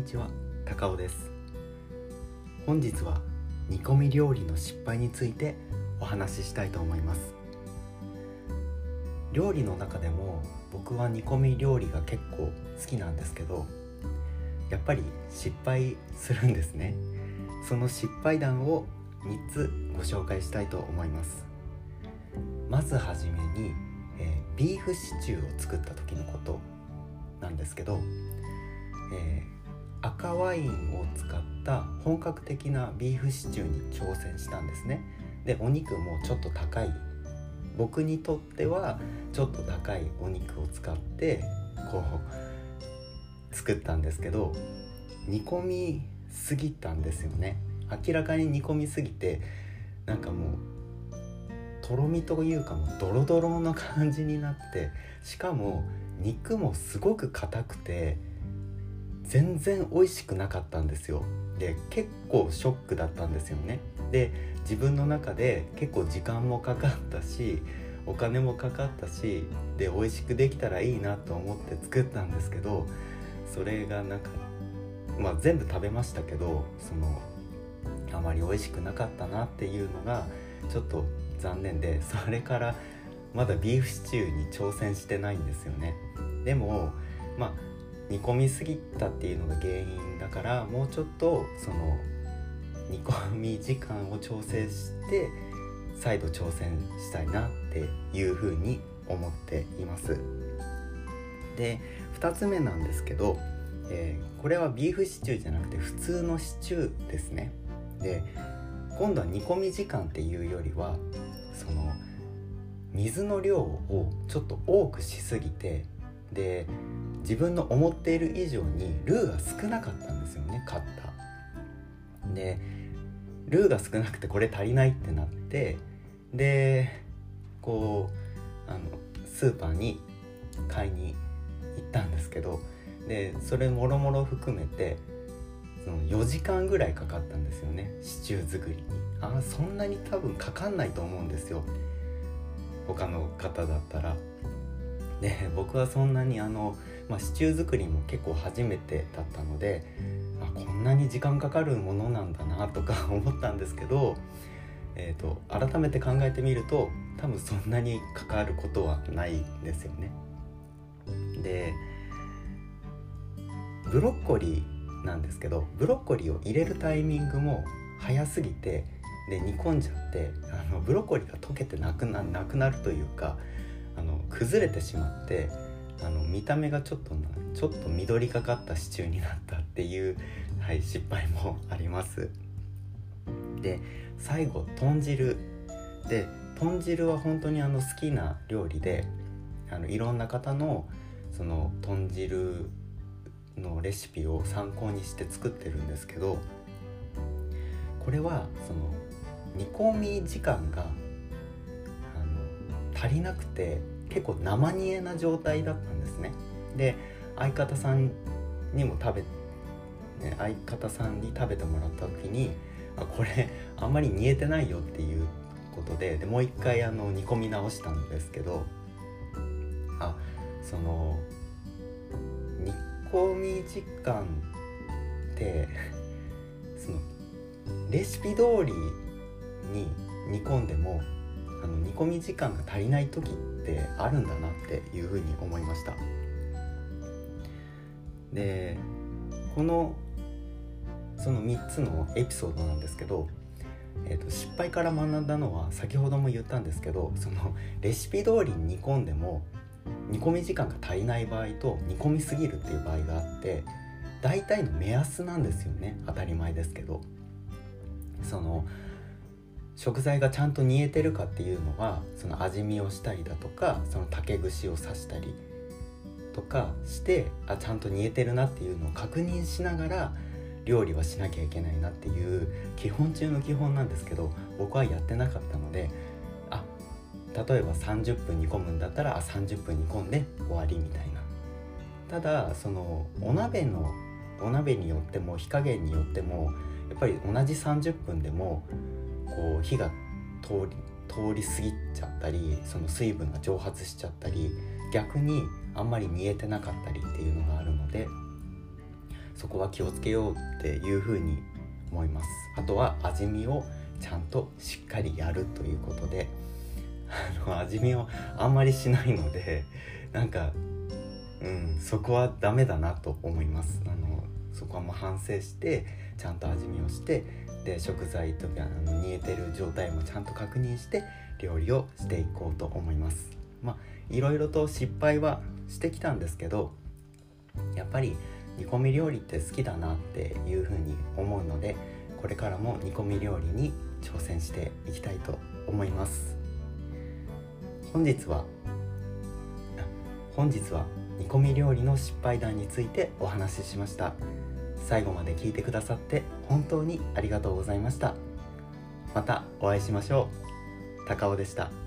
にちは高尾です。本日は煮込み料理の失敗についてお話ししたいと思います。料理の中でも僕は煮込み料理が結構好きなんですけどやっぱり失敗するんですね。その失敗談を3つご紹介したいと思います。まずはじめに、えー、ビーフシチューを作った時のことなんですけど、えー、赤ワインを使った本格的なビーフシチューに挑戦したんですね。でお肉もちょっと高い。僕にとってはちょっと高いお肉を使ってこう作ったんですけど煮込みすぎたんですよね。明らかに煮込みすぎてなんかもうとろみというかもうドロドロな感じになってしかも肉もすごく硬くて全然美味しくなかったんですよ。で結構ショックだったんですよね。で自分の中で結構時間もかかったしお金もかかったしで美味しくできたらいいなと思って作ったんですけどそれがなんかまあ全部食べましたけどそのあまり美味しくなかったなっていうのがちょっと残念でそれからまだビーフシチューに挑戦してないんですよね。でもまあ煮込みすぎたっていうのが原因だからもうちょっとその煮込み時間を調整して再度挑戦したいなっていうふうに思っています。で2つ目なんですけど、えー、これはビーフシチューじゃなくて普通のシチューですね。で今度は煮込み時間っていうよりはその水の量をちょっと多くしすぎてで自分の思っている以上にルーが少なかったんですよね買った。でルーが少なくてこれ足りないってなってでこうあのスーパーに買いに行ったんですけどでそれもろもろ含めてその4時間ぐらいかかったんですよねシチュー作りに。あそんなに多分かかんないと思うんですよ。他の方だったら。で 僕はそんなにあの、まあ、シチュー作りも結構初めてだったのであこんなに時間かかるものなんだなとか 思ったんですけど、えーと、改めて考えてみると多分そんなにかかることはないんですよね。でブロッコリーなんですけどブロッコリーを入れるタイミングも早すぎてで煮込んじゃってあのブロッコリーが溶けてなくななくなるというか崩れてしまってあの見た目がちょっとちょっと緑がかったシチューになったっていう、はい、失敗もあります。で最後豚汁。で豚汁は本当にあの好きな料理であのいろんな方のその豚汁のレシピを参考にして作ってるんですけどこれはその煮込み時間があの足りなくて結構生煮えな状態だったんですね。で相方さんにも食べね、相方さんに食べてもらった時にあこれあんまり煮えてないよっていうことででもう一回あの煮込み直したんですけどあその煮込み時間ってそのレシピ通りに煮込んでもあの煮込み時間が足りない時ってあるんだなっていうふうに思いました。でこのその3つのエピソードなんですけど、えーと、失敗から学んだのは先ほども言ったんですけどそのレシピ通りに煮込んでも煮込み時間が足りない場合と煮込みすぎるっていう場合があって大体の目安なんですよね。当たり前ですけど。その食材がちゃんと煮えてるかっていうのはその味見をしたりだとかその竹串を刺したりとかしてあちゃんと煮えてるなっていうのを確認しながら料理はしなきゃいけないなっていう基本中の基本なんですけど僕はやってなかったのであ例えば30分煮込むんだったらあ30分煮込んで終わりみたいな。ただそのお鍋のお鍋によっても火加減によってもやっぱり同じ30分でもこう火が通り通り過ぎちゃったりその水分が蒸発しちゃったり逆にあんまり煮えてなかったりっていうのがあるのでそこは気をつけようっていうふうに思います。あとは味見をちゃんとしっかりやるということであの味見をあんまりしないのでなんかうんそこはダメだなと思います。あのそこはもう反省してちゃんと味見をしてで食材とかあの煮えてる状態もちゃんと確認して料理をしていこうと思います。まあいろいろと失敗はしてきたんですけどやっぱり煮込み料理って好きだなっていうふうに思うのでこれからも煮込み料理に挑戦していきたいと思います。本日は本日は煮込み料理の失敗談についてお話ししました。最後まで聞いてくださって本当にありがとうございました。またお会いしましょう。高尾でした。